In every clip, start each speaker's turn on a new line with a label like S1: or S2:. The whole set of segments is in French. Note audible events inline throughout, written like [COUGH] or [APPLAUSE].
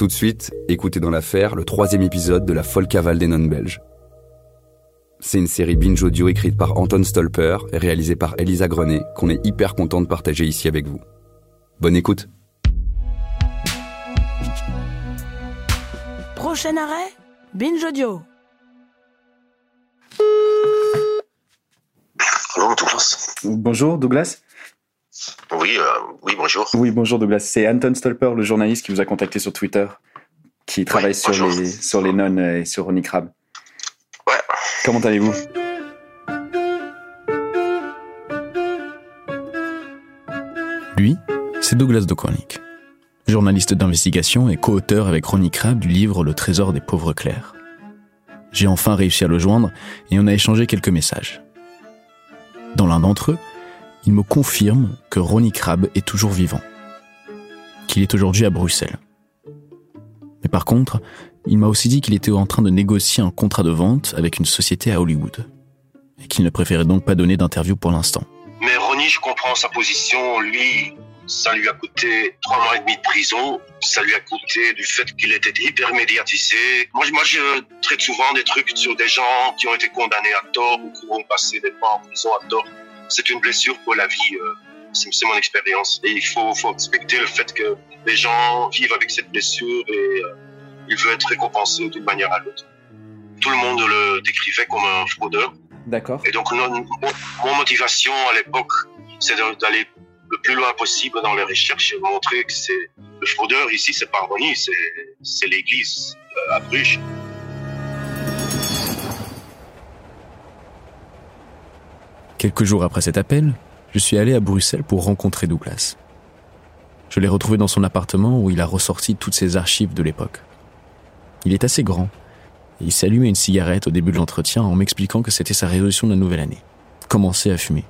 S1: Tout de suite, écoutez dans l'affaire le troisième épisode de La folle cavale des nonnes belges. C'est une série binge audio écrite par Anton Stolper et réalisée par Elisa Grenet qu'on est hyper content de partager ici avec vous. Bonne écoute
S2: Prochain arrêt, binge audio.
S3: Bonjour Douglas.
S4: Bonjour Douglas.
S3: Oui, euh, oui, bonjour.
S4: Oui, bonjour Douglas. C'est Anton Stolper, le journaliste qui vous a contacté sur Twitter, qui travaille sur,
S3: bonjour.
S4: les, sur les nonnes et sur Ronnie Crab.
S3: Ouais,
S4: Comment allez-vous?
S5: Lui, c'est Douglas de journaliste d'investigation et co-auteur avec Ronnie Crab du livre Le trésor des pauvres clercs. J'ai enfin réussi à le joindre et on a échangé quelques messages. Dans l'un d'entre eux, il me confirme que Ronnie Crab est toujours vivant, qu'il est aujourd'hui à Bruxelles. Mais par contre, il m'a aussi dit qu'il était en train de négocier un contrat de vente avec une société à Hollywood et qu'il ne préférait donc pas donner d'interview pour l'instant.
S3: mais Ronnie, je comprends sa position. Lui, ça lui a coûté trois mois et demi de prison. Ça lui a coûté du fait qu'il était hyper médiatisé. Moi, moi, je traite souvent des trucs sur des gens qui ont été condamnés à tort ou qui ont passé des mois en prison à tort. C'est une blessure pour la vie. euh, C'est mon expérience. Et il faut, faut respecter le fait que les gens vivent avec cette blessure et euh, il veut être récompensé d'une manière à l'autre. Tout le monde le décrivait comme un fraudeur.
S4: D'accord.
S3: Et donc, non- mon, motivation à l'époque, c'est d'aller le plus loin possible dans les recherches et montrer que c'est le fraudeur ici, c'est pas Ronnie, c'est c'est l'église euh, à Bruges.
S5: Quelques jours après cet appel, je suis allé à Bruxelles pour rencontrer Douglas. Je l'ai retrouvé dans son appartement où il a ressorti toutes ses archives de l'époque. Il est assez grand et il allumé une cigarette au début de l'entretien en m'expliquant que c'était sa résolution de la nouvelle année. Commencer à fumer.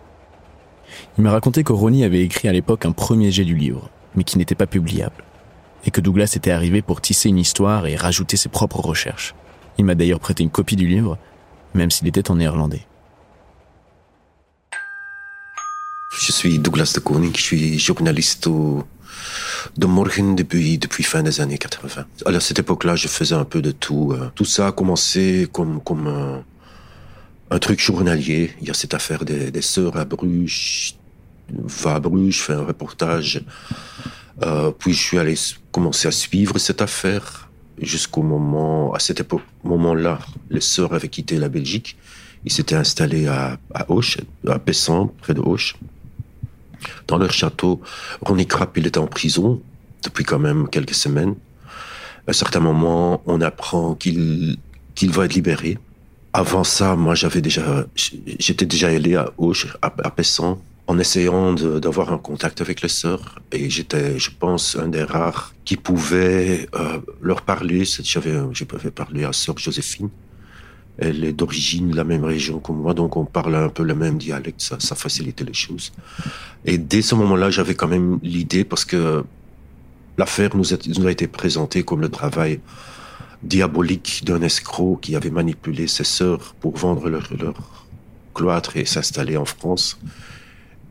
S5: Il m'a raconté que Ronnie avait écrit à l'époque un premier jet du livre, mais qui n'était pas publiable. Et que Douglas était arrivé pour tisser une histoire et rajouter ses propres recherches. Il m'a d'ailleurs prêté une copie du livre, même s'il était en néerlandais.
S6: Je suis Douglas de Koning, je suis journaliste de Morgen depuis, fin des années 80. À cette époque-là, je faisais un peu de tout. euh. Tout ça a commencé comme, comme un, truc journalier. Il y a cette affaire des, sœurs à Bruges. Va à Bruges, fais un reportage. Euh, puis je suis allé commencer à suivre cette affaire jusqu'au moment, à époque, moment-là, les sœurs avaient quitté la Belgique. Ils s'étaient installés à, à Auch, à Pessan, près de Auch dans leur château. Ronnie Krapp, il était en prison depuis quand même quelques semaines. À un certain moment, on apprend qu'il qu'il va être libéré. Avant ça, moi, j'avais déjà, j'étais déjà allé à Auch, à, à Pessan, en essayant d'avoir un contact avec les sœurs. Et j'étais, je pense, un des rares qui pouvait euh, leur parler. J'avais, je pouvais parler à sœur Joséphine. Elle est d'origine de la même région que moi, donc on parle un peu le même dialecte, ça, facilitait les choses. Et dès ce moment-là, j'avais quand même l'idée, parce que l'affaire nous, a- été présentée comme le travail diabolique d'un escroc qui avait manipulé ses sœurs pour vendre leur, cloître et s'installer en France.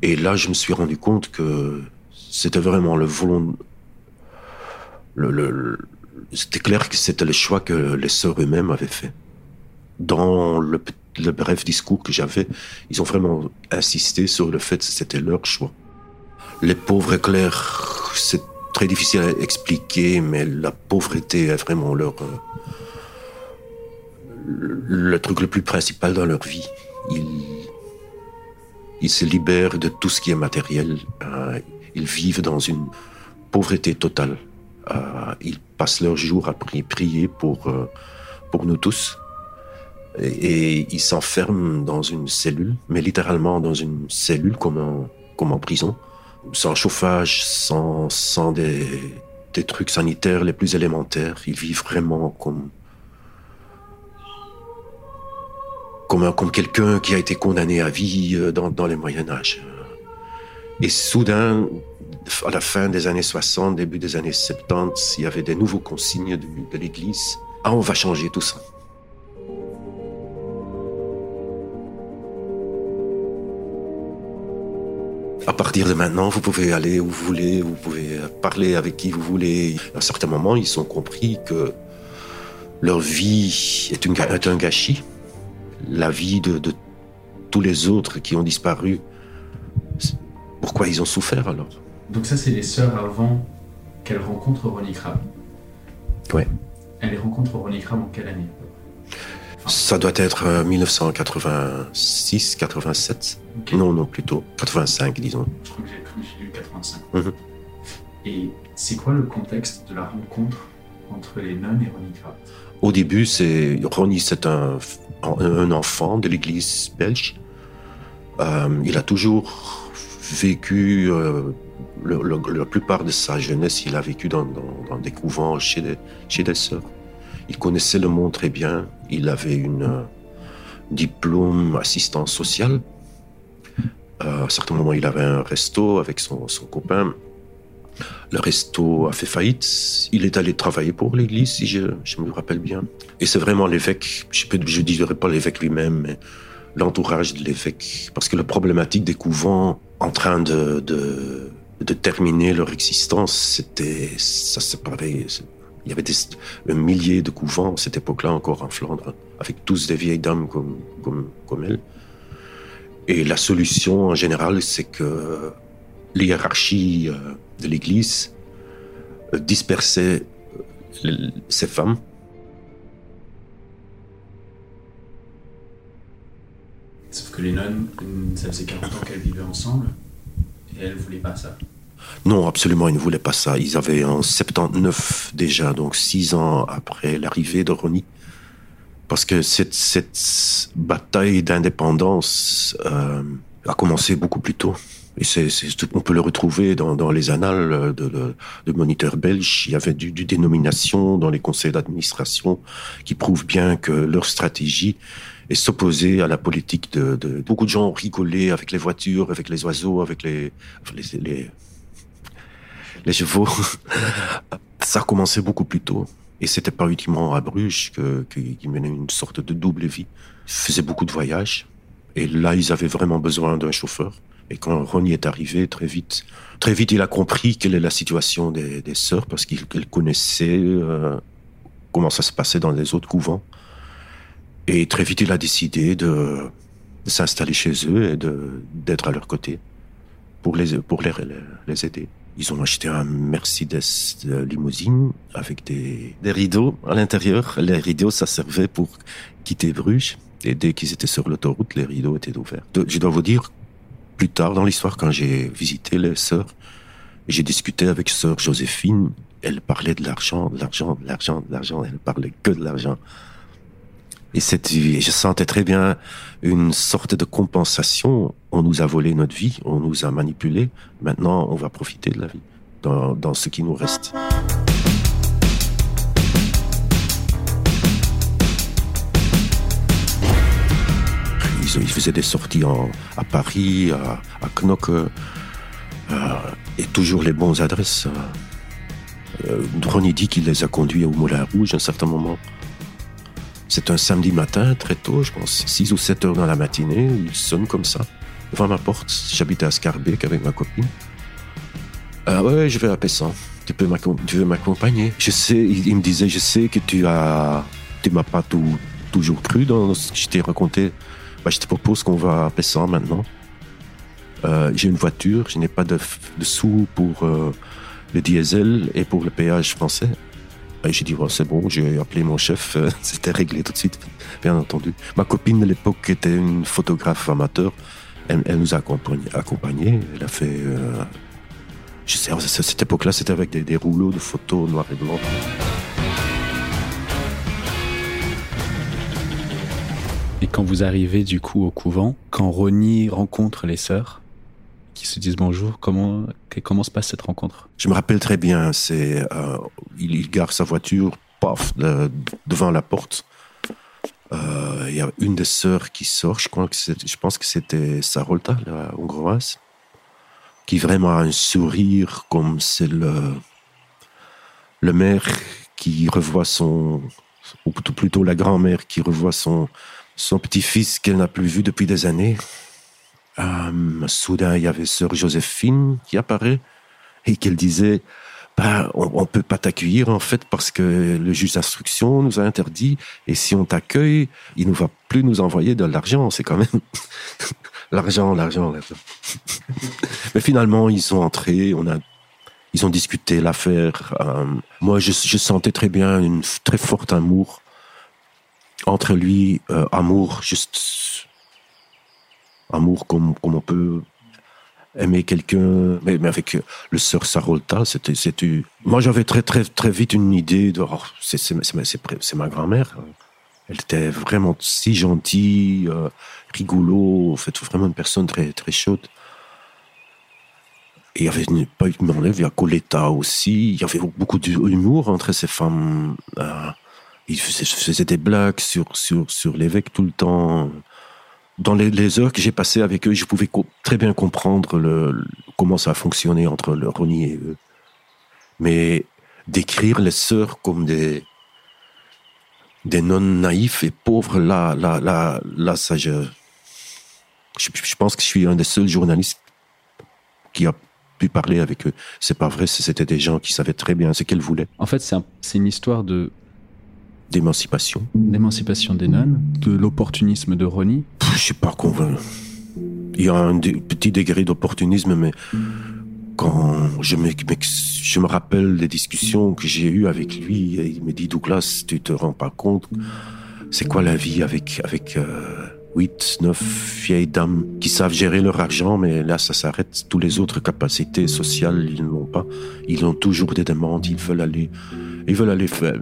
S6: Et là, je me suis rendu compte que c'était vraiment le volon... C'était clair que c'était le choix que les sœurs eux-mêmes avaient fait. Dans le, bref discours que j'avais, ils ont vraiment insisté sur le fait que c'était leur choix. Les pauvres clercs, c'est très difficile à expliquer, mais la pauvreté est vraiment leur euh, le, truc le plus principal dans leur vie. Ils, se libèrent de tout ce qui est matériel. euh, ils vivent dans une pauvreté totale. Euh, ils passent leurs jours à pri- prier pour, pour nous tous. Et, ils s'enferment dans une cellule, mais littéralement dans une cellule comme en, prison, sans chauffage, sans, des, trucs sanitaires les plus élémentaires. Ils vivent vraiment comme comme, comme quelqu'un qui a été condamné à vie euh, dans, dans les Moyen Âge. Et soudain, à la fin des années 60, début des années 70, il y avait des nouveaux consignes de, de l'Église. Ah, on va changer tout ça. À partir de maintenant, vous pouvez aller où vous voulez, vous pouvez parler avec qui vous voulez. À un certain moment, ils ont compris que leur vie est, une, est un gâchis. La vie de, de tous les autres qui ont disparu, pourquoi ils ont souffert alors?
S5: Donc ça, c'est les sœurs avant qu'elles rencontrent Ronnie Crab.
S6: Ouais.
S5: Elles les rencontrent Ronnie Crab en quelle année?
S6: Ça doit être euh, 1986, 87.
S5: Ok.
S6: Non, non, plutôt 85, disons.
S5: Je crois que j'ai lu 85.
S6: Mhm.
S5: Et c'est quoi le contexte de la rencontre entre les nonnes et Ronnie Crab
S6: Au début, c'est Ronnie, c'est un, un enfant de l'Église belge. Euh, il a toujours vécu euh, le- le- la plupart de sa jeunesse, il a vécu dans, dans- dans des couvents chez des, chez des sœurs. Il connaissait le monde très bien. Il avait une euh, diplôme assistant social. Euh, à un certain moment, il avait un resto avec son, son copain. Le resto a fait faillite. Il est allé travailler pour l'église, si je, me rappelle bien. Et c'est vraiment l'évêque, je ne dirais pas l'évêque lui-même, mais l'entourage de l'évêque. Parce que la problématique des couvents en train de, de, de terminer leur existence, c'était, ça séparait. Il y avait des, un millier de couvents à cette époque-là encore en Flandre, avec tous des vieilles dames comme, comme, comme elle. Et la solution en général, c'est que l'hiérarchie euh, de l'Église euh, dispersait euh, ces femmes
S5: Sauf que les nonnes, ça faisait 40 ans qu'elles vivaient ensemble et elles voulaient pas ça.
S6: Non, absolument, ils ne voulaient pas ça. Ils avaient en 79 déjà, donc six ans après l'arrivée de Ronnie. Parce que cette, cette bataille d'indépendance euh, a commencé beaucoup plus tôt. Et on peut le retrouver dans, les annales de, de, de moniteurs belges. Il y avait du, dénomination dans les conseils d'administration qui prouvent bien que leur stratégie est s'opposer à la politique de. Beaucoup de gens ont avec les voitures, avec les oiseaux, avec les, les chevaux. [LAUGHS] Ça a commencé beaucoup plus tôt. Et c'était pas uniquement à Bruges qu'ils menaient une sorte de double vie. Ils faisaient beaucoup de voyages. Et là, ils avaient vraiment besoin d'un chauffeur. Et quand Ronnie est arrivé, très vite, très vite, il a compris quelle est la situation des, sœurs parce qu'il connaissait euh, comment ça se passait dans les autres couvents. Et très vite, il a décidé de, s'installer chez eux et d'être à leur côté pour les aider. Ils ont acheté un Mercedes de limousine avec des, des rideaux à l'intérieur. Les rideaux, ça servait pour quitter Bruges. Et dès qu'ils étaient sur l'autoroute, les rideaux étaient ouverts. Je dois vous dire, plus tard dans l'histoire, quand j'ai visité les sœurs, j'ai discuté avec sœur Joséphine. Elle parlait de l'argent, de l'argent, de l'argent, de l'argent. Elle parlait que de l'argent. Et je sentais très bien une sorte de compensation. On nous a volé notre vie, on nous a manipulé. Maintenant, on va profiter de la vie dans, dans ce qui nous reste. Ils, faisaient des sorties en, à Paris, à, à Knokke, euh, et toujours les bonnes adresses. Euh, Ronnie dit qu'il les a conduits au Moulin Rouge à un certain moment. C'est un samedi matin, très tôt, je pense, 6 ou 7 heures dans la matinée, il sonne comme ça, devant ma porte. J'habitais à Scarbeck avec ma copine. Ah ouais, je vais à Pessan. Tu peux m'accompagner? Je sais, il, me disait, je sais que tu as, tu m'as pas toujours cru dans ce que je t'ai raconté. Bah, je te propose qu'on va à Pessan maintenant. Euh, j'ai une voiture, je n'ai pas de sous pour euh, le diesel et pour le péage français. Et j'ai dit, bon, c'est bon, j'ai appelé mon chef, euh, [LAUGHS] c'était réglé tout de suite, bien entendu. Ma copine de l'époque était une photographe amateur, elle, elle nous a accompagnés, elle a fait... euh, je sais, à cette époque-là, c'était avec des, des rouleaux de photos noir et blanc.
S7: Et quand vous arrivez du coup au couvent, quand Ronnie rencontre les sœurs, qui se disent bonjour. Comment, comment se passe cette rencontre?
S6: Je me rappelle très bien. C'est, euh, il, gare sa voiture, paf, devant la porte. Euh, il y a une des sœurs qui sort. Je crois que je pense que c'était Sarolta, la hongroise, qui vraiment a un sourire comme c'est le le maire qui revoit son, ou plutôt la grand-mère qui revoit son son petit-fils qu'elle n'a plus vu depuis des années. Euh, soudain, il y avait sœur Joséphine qui apparaît et qu'elle disait bah, on, ne peut pas t'accueillir en fait parce que le juge d'instruction nous a interdit et si on t'accueille, il ne va plus nous envoyer de l'argent. C'est quand même [LAUGHS] l'argent, l'argent, l'argent. [LAUGHS] Mais finalement, ils sont entrés, on a, ils ont discuté l'affaire. Euh, moi, je, je, sentais très bien une très forte amour entre lui, euh, amour juste amour comme, comme on peut aimer quelqu'un, mais, mais, avec le sœur Sarolta, c'était, moi j'avais très, très, très vite une idée de, oh, c'est, c'est, c'est, ma grand-mère. Elle était vraiment si gentille, euh, rigolo, en fait, vraiment une personne très, très chaude. Il y avait pas une il y a Coletta aussi, il y avait beaucoup d'humour entre ces femmes. Euh, il faisait, des blagues sur, sur, sur l'évêque tout le temps dans les, heures que j'ai passées avec eux, je pouvais très bien comprendre comment ça a fonctionné entre le Ronnie et eux. Mais décrire les sœurs comme des, des nonnes naïfs et pauvres, là, là, là, là, ça, je, je, pense que je suis un des seuls journalistes qui a pu parler avec eux. C'est pas vrai, c'était des gens qui savaient très bien ce qu'elles voulaient.
S7: En fait, c'est une histoire de
S6: d'émancipation.
S7: D'émancipation des nonnes, de l'opportunisme de Ronnie.
S6: Je suis pas convaincu. Il y a un petit degré d'opportunisme, mais quand je me, je me rappelle des discussions que j'ai eues avec lui, il me dit Douglas, tu te rends pas compte, c'est quoi la vie avec avec euh, huit, neuf vieilles dames qui savent gérer leur argent, mais là ça s'arrête. Toutes les autres capacités sociales, ils n'ont pas. Ils ont toujours des demandes. Ils veulent aller, ils veulent aller faire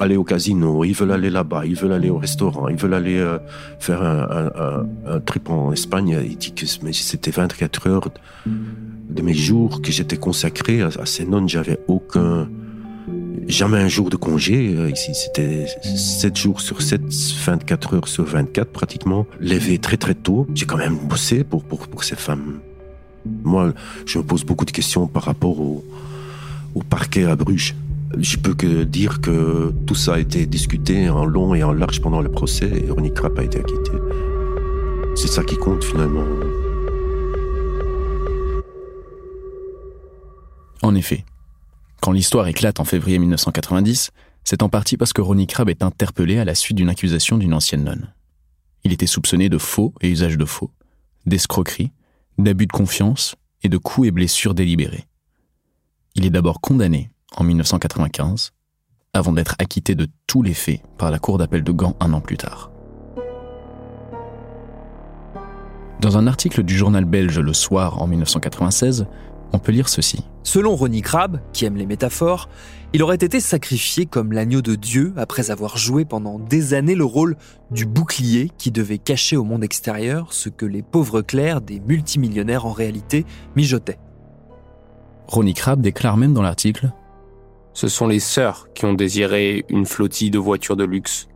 S6: aller au casino, ils veulent aller là-bas, ils veulent aller au restaurant, ils veulent aller euh, faire un, trip en Espagne. Il dit que c'était 24 heures de mes jours que j'étais consacré à, ces nonnes. J'avais aucun, jamais un jour de congé. Euh, ici, c'était 7 jours sur 7, 24 heures sur 24 pratiquement. Levé très très tôt. J'ai quand même bossé pour, pour, pour ces femmes. Moi, je me pose beaucoup de questions par rapport au parquet à Bruges. Je peux que dire que tout ça a été discuté en long et en large pendant le procès et Ronnie Trapp a été acquitté. C'est ça qui compte finalement.
S5: En effet, quand l'histoire éclate en février 1990, c'est en partie parce que Ronnie Crabbe est interpellé à la suite d'une accusation d'une ancienne nonne. Il était soupçonné de faux et usage de faux, d'escroquerie, d'abus de confiance et de coups et blessures délibérés. Il est d'abord condamné en 1995, avant d'être acquitté de tous les faits par la Cour d'appel de Gand un an plus tard. Dans un article du journal belge Le Soir en 1996, on peut lire ceci.
S8: Selon Ronnie Crabbe, qui aime les métaphores, il aurait été sacrifié comme l'agneau de Dieu après avoir joué pendant des années le rôle du bouclier qui devait cacher au monde extérieur ce que les pauvres clercs des multimillionnaires en réalité mijotaient.
S5: Ronnie Crabbe déclare même dans l'article
S9: ce sont les sœurs qui ont désiré une flottille de voitures de luxe.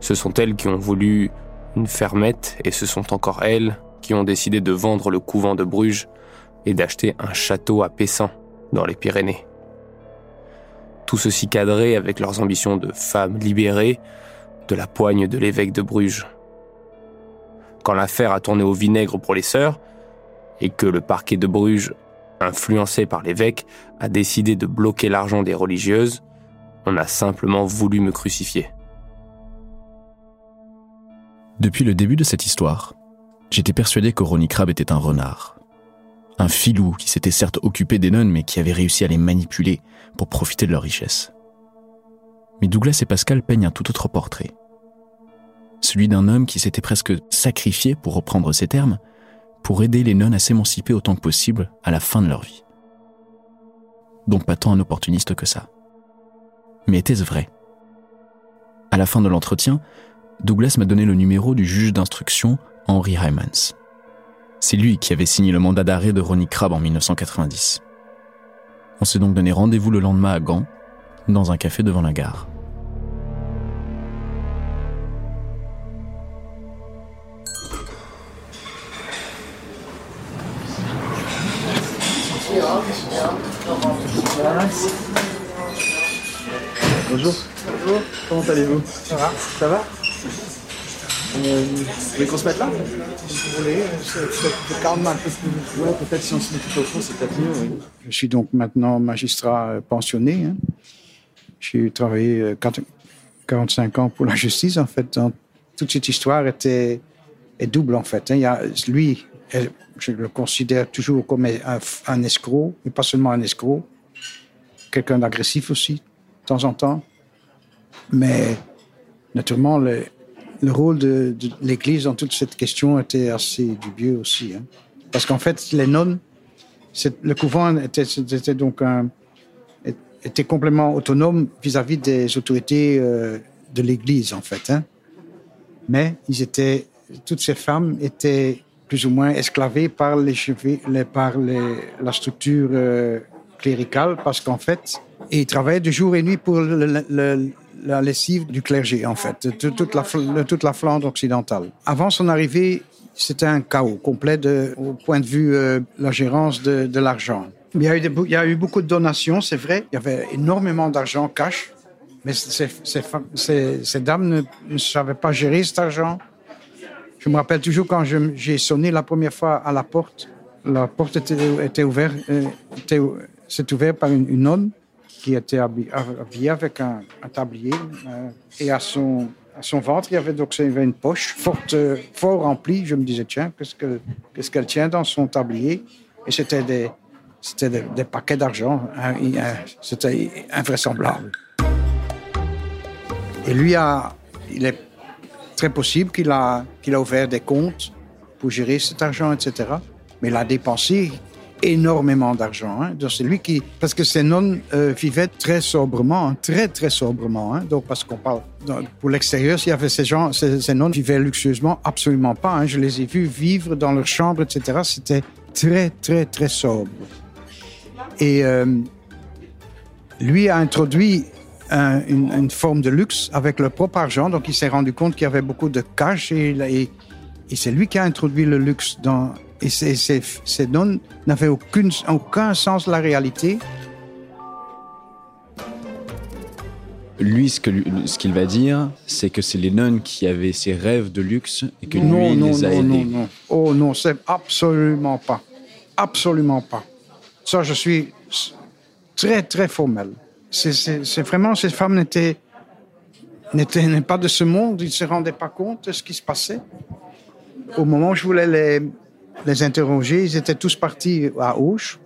S9: Ce sont elles qui ont voulu une fermette et ce sont encore elles qui ont décidé de vendre le couvent de Bruges et d'acheter un château à Pessin, dans les Pyrénées. Tout ceci cadré avec leurs ambitions de femmes libérées de la poigne de l'évêque de Bruges. Quand l'affaire a tourné au vinaigre pour les sœurs, et que le parquet de Bruges influencé par l'évêque, a décidé de bloquer l'argent des religieuses, on a simplement voulu me crucifier.
S5: Depuis le début de cette histoire, j'étais persuadé que Ronnie était un renard. Un filou qui s'était certes occupé des nonnes mais qui avait réussi à les manipuler pour profiter de leur richesse. Mais Douglas et Pascal peignent un tout autre portrait. Celui d'un homme qui s'était presque sacrifié, pour reprendre ces termes, pour aider les nonnes à s'émanciper autant que possible à la fin de leur vie. Donc pas tant un opportuniste que ça. Mais était-ce vrai? À la fin de l'entretien, Douglas m'a donné le numéro du juge d'instruction Henry Hymans. C'est lui qui avait signé le mandat d'arrêt de Ronnie Crabbe en 1990. On s'est donc donné rendez-vous le lendemain à Gand, dans un café devant la gare.
S10: Bonjour. Bonjour. Comment allez-vous? Ça va? Ça va? Euh, Vous voulez qu'on se mette là? Si vous voulez, c'est calme un peu plus. Ouais, peut-être si on se met tout au fond, c'est peut-être mieux, oui. Je suis donc maintenant magistrat euh, pensionné. Hein. J'ai travaillé euh, 45 ans pour la justice, en fait. Donc, toute cette histoire était est double, en fait. Hein. Il y a, lui, je le considère toujours comme un, un escroc, mais pas seulement un escroc, quelqu'un d'agressif aussi, de temps en temps. Mais naturellement, le, le rôle de, l'Église dans toute cette question était assez dubieux aussi. Hein. Parce qu'en fait, les nonnes, le couvent était, donc était complètement autonome vis-à-vis des autorités euh, de l'Église, en fait. Hein. Mais ils étaient, toutes ces femmes étaient plus ou moins esclavées par, les, par la structure euh, cléricale, parce qu'en fait, ils travaillaient de jour et nuit pour la lessive du clergé, en fait, de toute la, de toute la Flandre occidentale. Avant son arrivée, c'était un chaos complet de, au point de vue euh, la gérance de, de l'argent. Il il y a eu beaucoup de donations, c'est vrai. Il y avait énormément d'argent cash, mais ces, ces, ces, dames ne, ne, savaient pas gérer cet argent. Je me rappelle toujours quand j'ai sonné la première fois à la porte, la porte était, ouverte, euh, s'est ouverte par une, une nonne qui était habillée avec un, tablier euh, et à son, à son ventre, il y avait donc il y avait une poche forte, fort remplie. Je me disais, tiens, qu'est-ce qu'elle qu'est-ce qu'elle tient dans son tablier? Et c'était des, des, des paquets d'argent. Hein, c'était invraisemblable. Et lui, a, il est très possible qu'il a, qu'il a ouvert des comptes pour gérer cet argent, etc. Mais il a dépensé énormément d'argent. Hein. Donc c'est lui qui, parce que ces nonnes euh, vivaient très sobrement, hein, très très sobrement. Hein. Donc parce qu'on parle pour l'extérieur, s'il y avait ces gens, ces, ces vivaient luxueusement, absolument pas. Je les ai vus vivre dans leur chambre, etc. C'était très très très sobre. Et euh, lui a introduit un, une, forme de luxe avec leur propre argent. Donc il s'est rendu compte qu'il y avait beaucoup de cash et c'est lui qui a introduit le luxe dans et ces, ces, ces nonnes n'avaient aucune, aucun sens de la réalité.
S7: Lui, ce qu'il ce qu'il va dire, c'est que c'est les nonnes qui avaient ces rêves de luxe et que
S10: non,
S7: lui
S10: non,
S7: les a
S10: non,
S7: aidés.
S10: non, non. Oh non, c'est absolument pas. Absolument pas. Ça, je suis très, très formel. C'est vraiment, ces femmes n'étaient pas de ce monde, ils ne se rendaient pas compte de ce qui se passait. Au moment où je voulais les, les interroger. Ils étaient tous partis à Auch.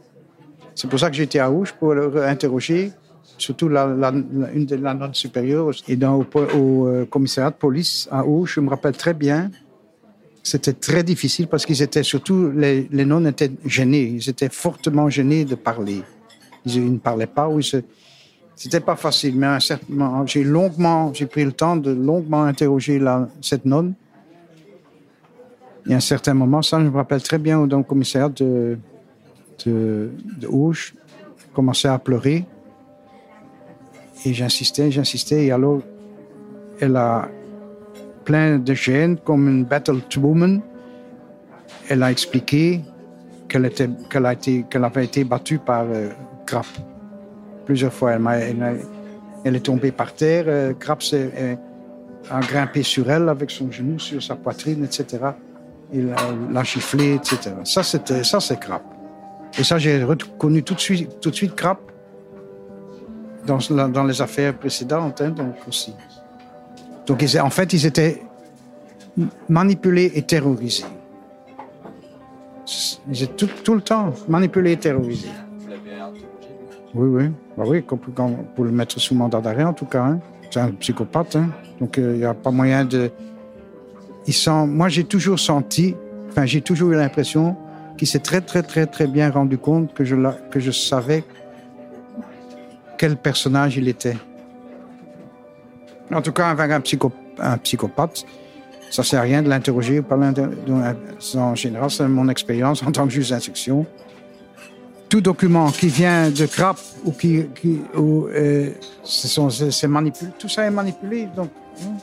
S10: C'est pour ça que j'étais à Auch pour les interroger, surtout la, la, une de la note supérieure. Et dans, au, au euh, commissariat de police à Auch, je me rappelle très bien, c'était très difficile parce qu'ils étaient surtout, les, les nonnes étaient gênés. Ils étaient fortement gênés de parler. Ils, ne parlaient pas ou ils se, c'était pas facile, mais à un certain moment, j'ai longuement, j'ai pris le temps de longuement interroger la, cette nonne et à un certain moment, ça, je me rappelle très bien, dans le commissariat de, de, de commençait à pleurer. Et j'insistais, j'insistais. Et alors, elle a plein de gêne, comme une battle woman. Elle a expliqué qu'elle était, qu'elle a avait été battue par euh, Grapp. Plusieurs fois, elle, elle, elle, est tombée par terre. Euh, Grapp a grimpé sur elle avec son genou sur sa poitrine, etc il l'a giflé, etc. Ça, c'était, ça, c'est Crap. Et ça, j'ai reconnu tout de suite, tout de suite Crap dans, les affaires précédentes, hein, donc aussi. Donc, en fait, ils étaient manipulés et terrorisés. Ils étaient tout, le temps manipulés et terrorisés. Oui, oui. Bah oui, pour le mettre sous mandat d'arrêt, en tout cas. Hein. C'est un psychopathe, hein. donc il euh, n'y a pas moyen de il sent, moi j'ai toujours senti, enfin j'ai toujours eu l'impression qu'il s'est très très très très bien rendu compte que je, que je savais quel personnage il était. En tout cas, avec un, psycho, un psychopathe, Ça sert à rien de l'interroger En général, c'est mon expérience en tant que juge d'instruction. Tout document qui vient de CRAP ou qui, ou, euh, manipulé, tout ça est manipulé. Donc, hein.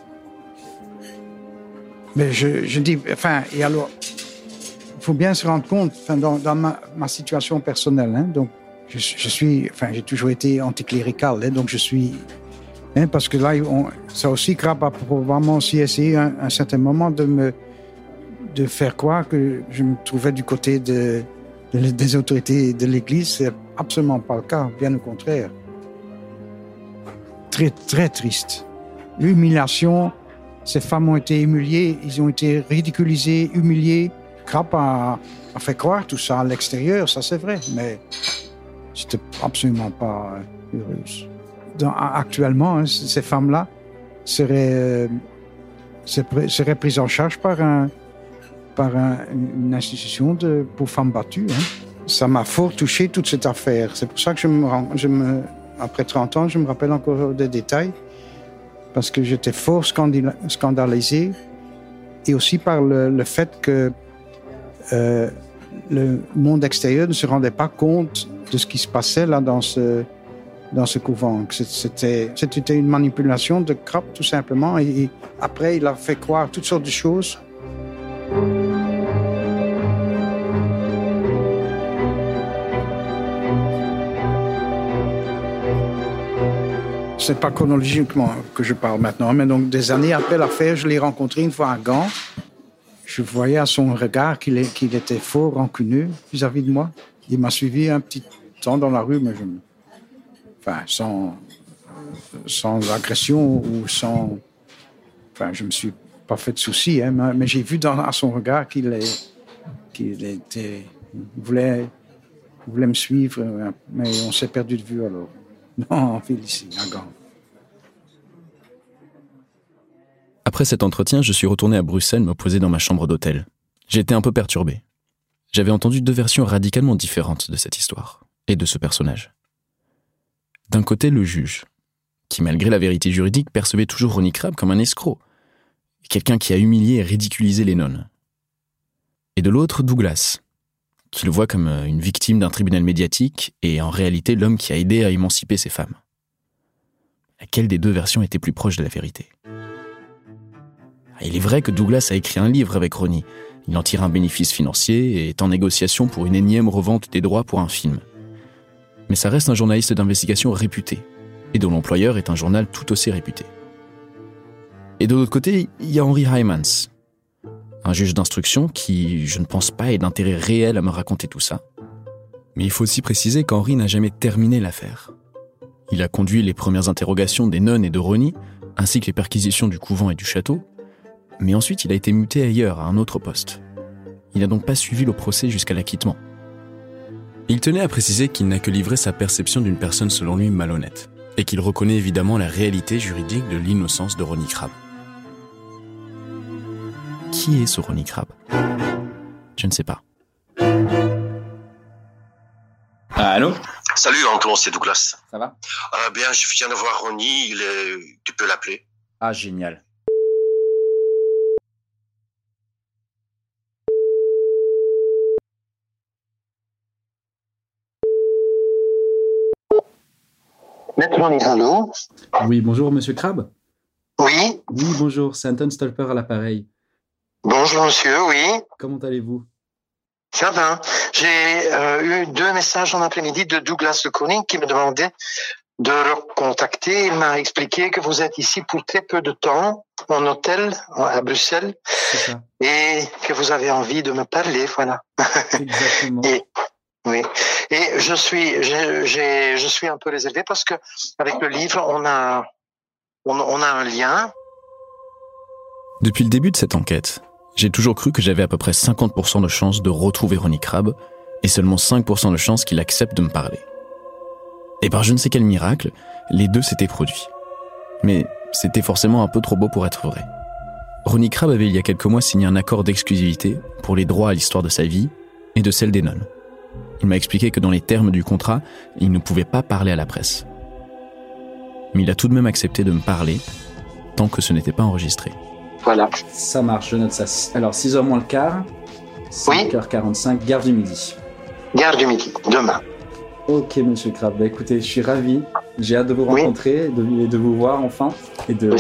S10: Mais je, dis, enfin, et alors, il faut bien se rendre compte, enfin, dans, ma, situation personnelle, hein, donc, je, suis, enfin, j'ai toujours été anticlérical, hein, donc je suis Hein, parce que là, ça aussi, Crap a probablement aussi essayé un, certain moment de me de faire croire que je me trouvais du côté de, de, des autorités de l'Église. C'est absolument pas le cas, bien au contraire. Très, très triste. L'humiliation, ces femmes ont été humiliées, ils ont été ridiculisés, humiliés. Crap a, a fait croire tout ça à l'extérieur, ça c'est vrai, mais c'était absolument pas heureuse actuellement, hein, ces femmes-là seraient, euh, seraient, prises en charge par, un, par une institution pour femmes battues. Hein. Ça m'a fort touché toute cette affaire. C'est pour ça que je me, je après 30 ans, je me rappelle encore des détails, parce que j'étais fort scandalisé, et aussi par le, fait que euh, le monde extérieur ne se rendait pas compte de ce qui se passait là dans ce, dans ce couvent. C'était, une manipulation de Krapp, tout simplement. Et, après, il a fait croire toutes sortes de choses. C'est pas chronologiquement que je parle maintenant, mais donc des années après l'affaire, je l'ai rencontré une fois à Gand. Je voyais à son regard qu'il, était fort rancuneux vis-à-vis de moi. Il m'a suivi un petit temps dans la rue, mais je enfin, sans, sans agression ou sans. Enfin, je me suis pas fait de soucis, hein, mais j'ai vu dans à son regard qu'il était, voulait, voulait me suivre, mais on s'est perdu de vue alors. [LAUGHS] Non, Félicie, Gand.
S5: Après cet entretien, je suis retourné à Bruxelles me poser dans ma chambre d'hôtel. J'étais un peu perturbé. J'avais entendu deux versions radicalement différentes de cette histoire et de ce personnage. D'un côté, le juge, qui malgré la vérité juridique percevait toujours Ronnie Crabbe comme un escroc, quelqu'un qui a humilié et ridiculisé les nonnes. Et de l'autre, Douglas, qui le voit comme euh, une victime d'un tribunal médiatique et en réalité l'homme qui a aidé à émanciper ces femmes. Laquelle des deux versions était plus proche de la vérité? Il est vrai que Douglas a écrit un livre avec Ronnie. Il en tire un bénéfice financier et est en négociation pour une énième revente des droits pour un film mais ça reste un journaliste d'investigation réputé, et dont l'employeur est un journal tout aussi réputé. Et de l'autre côté, il y a Henry Hymans, un juge d'instruction qui, je ne pense pas, ait d'intérêt réel à me raconter tout ça. Mais il faut aussi préciser qu'Henry n'a jamais terminé l'affaire. Il a conduit les premières interrogations des nonnes et de Ronnie, ainsi que les perquisitions du couvent et du château, mais ensuite il a été muté ailleurs, à un autre poste. Il n'a donc pas suivi le procès jusqu'à l'acquittement. Il tenait à préciser qu'il n'a que livré sa perception d'une personne selon lui malhonnête, et qu'il reconnaît évidemment la réalité juridique de l'innocence de Ronnie Crabbe. Qui est ce Ronnie Crabbe Je ne sais pas.
S3: Ah, allô?
S11: Salut Antoine, c'est Douglas?
S3: Ça va?
S11: Euh, Bien, je viens de voir Ronnie, il est... tu peux l'appeler.
S3: Ah, génial.
S11: Allô?
S3: Oui, bonjour, monsieur Crabbe
S11: Oui
S3: Oui, bonjour, c'est Anton Stolper à l'appareil.
S11: Bonjour, monsieur, oui.
S3: Comment allez-vous?
S11: Ça va. J'ai euh, eu deux messages en après-midi de Douglas de Koning qui me demandait de le contacter. Il m'a expliqué que vous êtes ici pour très peu de temps, en hôtel à Bruxelles, et que vous avez envie de me parler, voilà.
S3: Exactement. [LAUGHS]
S11: Oui, et je suis, j'ai, je suis un peu réservé parce que avec le livre, on a, on, on a un lien.
S5: Depuis le début de cette enquête, j'ai toujours cru que j'avais à peu près 50% de chances de retrouver Ronnie Crabbe et seulement 5% de chances qu'il accepte de me parler. Et par je ne sais quel miracle, les deux s'étaient produits. Mais c'était forcément un peu trop beau pour être vrai. Ronnie Crabbe avait il y a quelques mois signé un accord d'exclusivité pour les droits à l'histoire de sa vie et de celle des nonnes. Il m'a expliqué que dans les termes du contrat, il ne pouvait pas parler à la presse. Mais il a tout de même accepté de me parler, tant que ce n'était pas enregistré.
S11: Voilà.
S7: Ça marche, je note ça. Alors, 6h moins le quart, 5h45, gare du midi.
S11: Gare du midi, demain.
S7: Ok, monsieur Crabbe. Bah, écoutez, je suis ravi. J'ai hâte de vous rencontrer et de, de, vous voir enfin. Et de,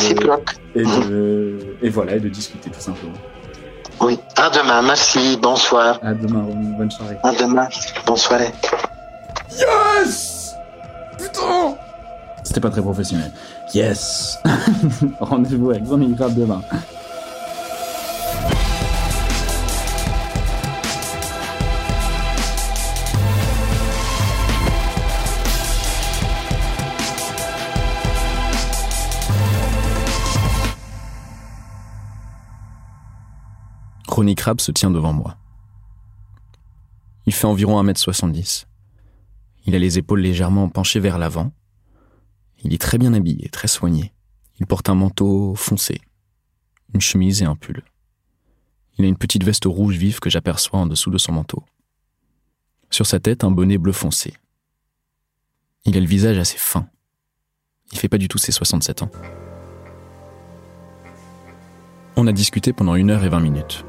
S7: et, de, et voilà, et de discuter tout simplement.
S11: Oui, à demain, merci, bonsoir.
S7: À demain, bonne soirée.
S11: À demain, bonne soirée.
S7: Yes Putain C'était pas très professionnel. Yes [LAUGHS] Rendez-vous avec Crabbe demain.
S5: Ronnie Crabbe se tient devant moi. Il fait environ 1m70. Il a les épaules légèrement penchées vers l'avant. Il est très bien habillé, très soigné. Il porte un manteau foncé, une chemise et un pull. Il a une petite veste rouge vive que j'aperçois en dessous de son manteau. Sur sa tête, un bonnet bleu foncé. Il a le visage assez fin. Il fait pas du tout ses 67 ans. On a discuté pendant une heure et vingt minutes.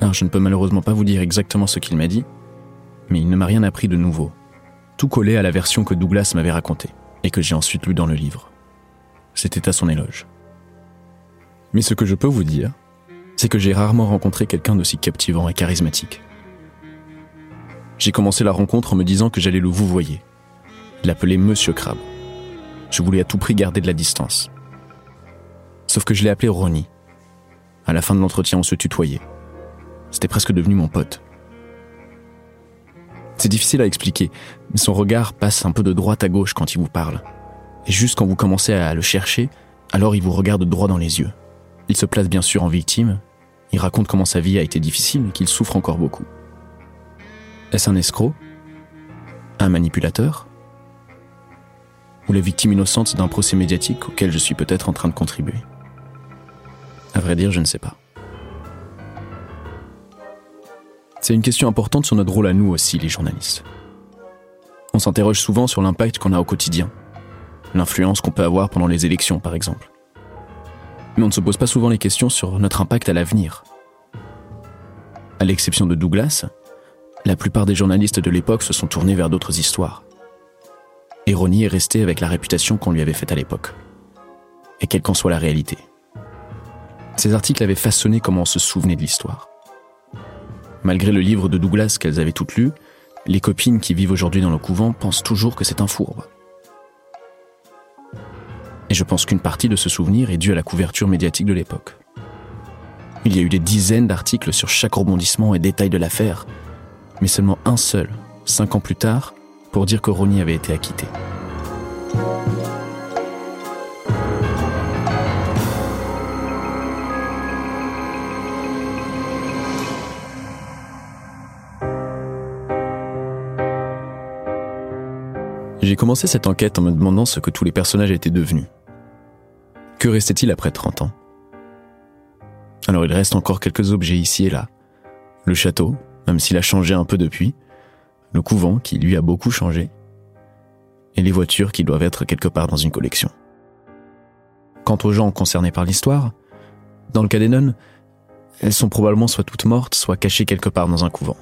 S5: Alors je ne peux malheureusement pas vous dire exactement ce qu'il m'a dit, mais il ne m'a rien appris de nouveau. Tout collé à la version que Douglas m'avait racontée et que j'ai ensuite lu dans le livre. C'était à son éloge. Mais ce que je peux vous dire, c'est que j'ai rarement rencontré quelqu'un d'aussi captivant et charismatique. J'ai commencé la rencontre en me disant que j'allais le vous voyer, l'appeler Monsieur Crabbe. Je voulais à tout prix garder de la distance. Sauf que je l'ai appelé Ronnie. À la fin de l'entretien, on se tutoyait. C'était presque devenu mon pote. C'est difficile à expliquer, mais son regard passe un peu de droite à gauche quand il vous parle. Et juste quand vous commencez à le chercher, alors il vous regarde droit dans les yeux. Il se place bien sûr en victime, il raconte comment sa vie a été difficile et qu'il souffre encore beaucoup. Est-ce un escroc? Un manipulateur? Ou la victime innocente d'un procès médiatique auquel je suis peut-être en train de contribuer? À vrai dire, je ne sais pas. C'est une question importante sur notre rôle à nous aussi, les journalistes. On s'interroge souvent sur l'impact qu'on a au quotidien, l'influence qu'on peut avoir pendant les élections par exemple. Mais on ne se pose pas souvent les questions sur notre impact à l'avenir. À l'exception de Douglas, la plupart des journalistes de l'époque se sont tournés vers d'autres histoires. Ronnie est resté avec la réputation qu'on lui avait faite à l'époque. Et quelle qu'en soit la réalité. Ces articles avaient façonné comment on se souvenait de l'histoire. Malgré le livre de Douglas qu'elles avaient toutes lu, les copines qui vivent aujourd'hui dans le couvent pensent toujours que c'est un fourbe. Et je pense qu'une partie de ce souvenir est due à la couverture médiatique de l'époque. Il y a eu des dizaines d'articles sur chaque rebondissement et détail de l'affaire, mais seulement un seul, cinq ans plus tard, pour dire que Ronnie avait été acquitté. J'ai commencé cette enquête en me demandant ce que tous les personnages étaient devenus. Que restait-il après 30 ans? Alors il reste encore quelques objets ici et là. Le château, même s'il a changé un peu depuis. Le couvent, qui lui a beaucoup changé. Et les voitures qui doivent être quelque part dans une collection. Quant aux gens concernés par l'histoire, dans le cas des nonnes, elles sont probablement soit toutes mortes, soit cachées quelque part dans un couvent.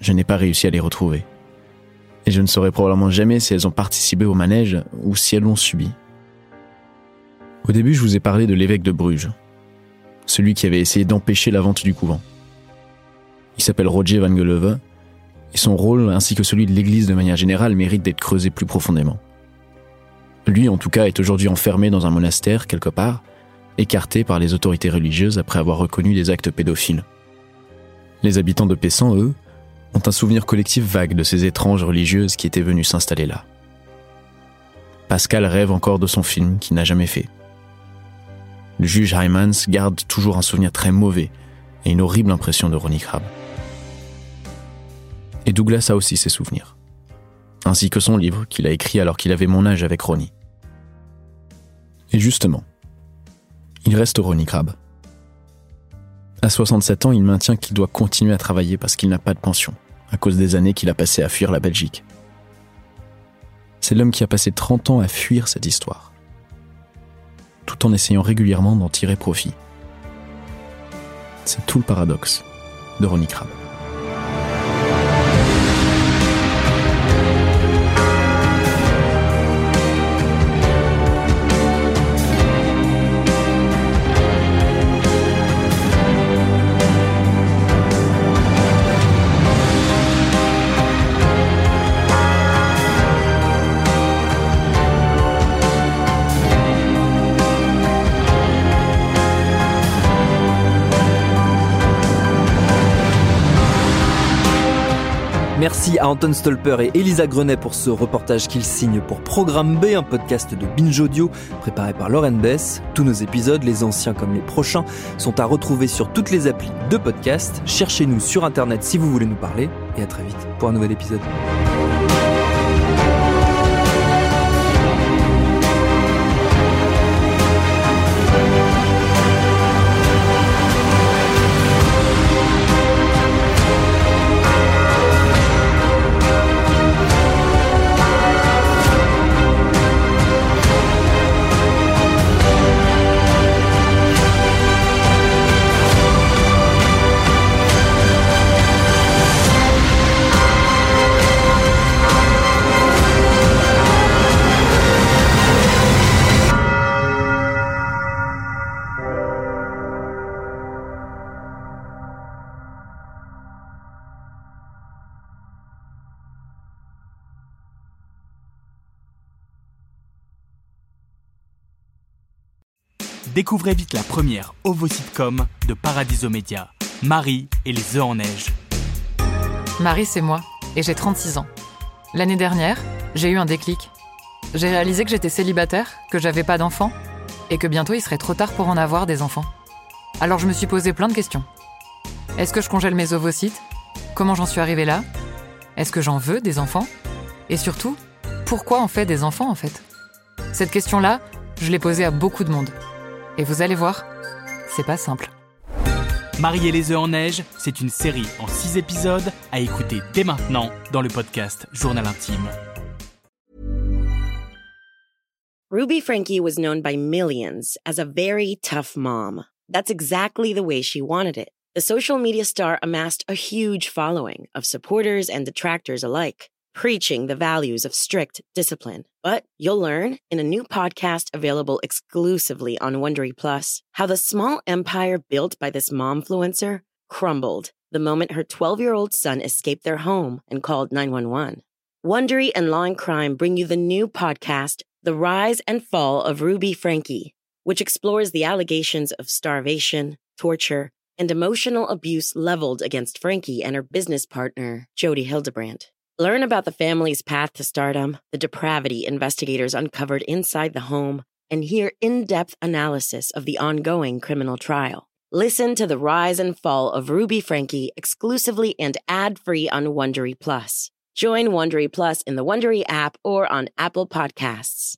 S5: Je n'ai pas réussi à les retrouver et je ne saurais probablement jamais si elles ont participé au manège ou si elles l'ont subi. Au début, je vous ai parlé de l'évêque de Bruges, celui qui avait essayé d'empêcher la vente du couvent. Il s'appelle Roger van Geleuve, et son rôle, ainsi que celui de l'Église de manière générale, mérite d'être creusé plus profondément. Lui, en tout cas, est aujourd'hui enfermé dans un monastère quelque part, écarté par les autorités religieuses après avoir reconnu des actes pédophiles. Les habitants de Pessan, eux, ont un souvenir collectif vague de ces étranges religieuses qui étaient venues s'installer là. Pascal rêve encore de son film qu'il n'a jamais fait. Le juge Hymans garde toujours un souvenir très mauvais et une horrible impression de Ronnie Crabbe. Et Douglas a aussi ses souvenirs, ainsi que son livre qu'il a écrit alors qu'il avait mon âge avec Ronnie. Et justement, il reste Ronnie Crabbe. À 67 ans, il maintient qu'il doit continuer à travailler parce qu'il n'a pas de pension, à cause des années qu'il a passées à fuir la Belgique. C'est l'homme qui a passé 30 ans à fuir cette histoire. tout en essayant régulièrement d'en tirer profit. C'est tout le paradoxe de Ronnie Crabbe.
S8: Merci à Anton Stolper et Elisa Grenet pour ce reportage qu'ils signent pour Programme B, un podcast de Binge Audio préparé par Lauren Bess. Tous nos épisodes, les anciens comme les prochains, sont à retrouver sur toutes les applis de podcast. Cherchez-nous sur Internet si vous voulez nous parler et à très vite pour un nouvel épisode.
S12: Découvrez vite la première ovo-sitcom de Paradiso Media, Marie et les œufs en neige.
S13: Marie, c'est moi, et j'ai 36 ans. L'année dernière, j'ai eu un déclic. J'ai réalisé que j'étais célibataire, que j'avais pas d'enfants, et que bientôt il serait trop tard pour en avoir des enfants. Alors je me suis posé plein de questions. Est-ce que je congèle mes ovocytes Comment j'en suis arrivée là? Est-ce que j'en veux des enfants? Et surtout, pourquoi on fait des enfants en fait? Cette question-là, je l'ai posée à beaucoup de monde. Et vous allez voir, c'est pas simple.
S12: Marie et les œufs en neige, c'est une série en 6 épisodes à écouter dès maintenant dans le podcast Journal Intime.
S14: Ruby Frankie was known by millions as a very tough mom. That's exactly the way she wanted it. The social media star amassed a huge following of supporters and detractors alike. Preaching the values of strict discipline. But you'll learn in a new podcast available exclusively on Wondery Plus how the small empire built by this momfluencer crumbled the moment her 12-year-old son escaped their home and called 911. Wondery and Law and Crime bring you the new podcast The Rise and Fall of Ruby Frankie, which explores the allegations of starvation, torture, and emotional abuse leveled against Frankie and her business partner, Jody Hildebrandt. Learn about the family's path to stardom, the depravity investigators uncovered inside the home, and hear in depth analysis of the ongoing criminal trial. Listen to the rise and fall of Ruby Frankie exclusively and ad free on Wondery Plus. Join Wondery Plus in the Wondery app or on Apple Podcasts.